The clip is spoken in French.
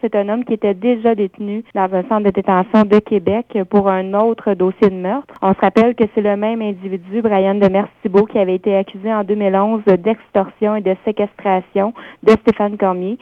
C'est un homme qui était déjà détenu dans un centre de détention de Québec pour un autre dossier de meurtre. On se rappelle que c'est le même individu, Brian de Thibault, qui avait été accusé en 2011 d'extorsion et de séquestration de Stéphane Cormier.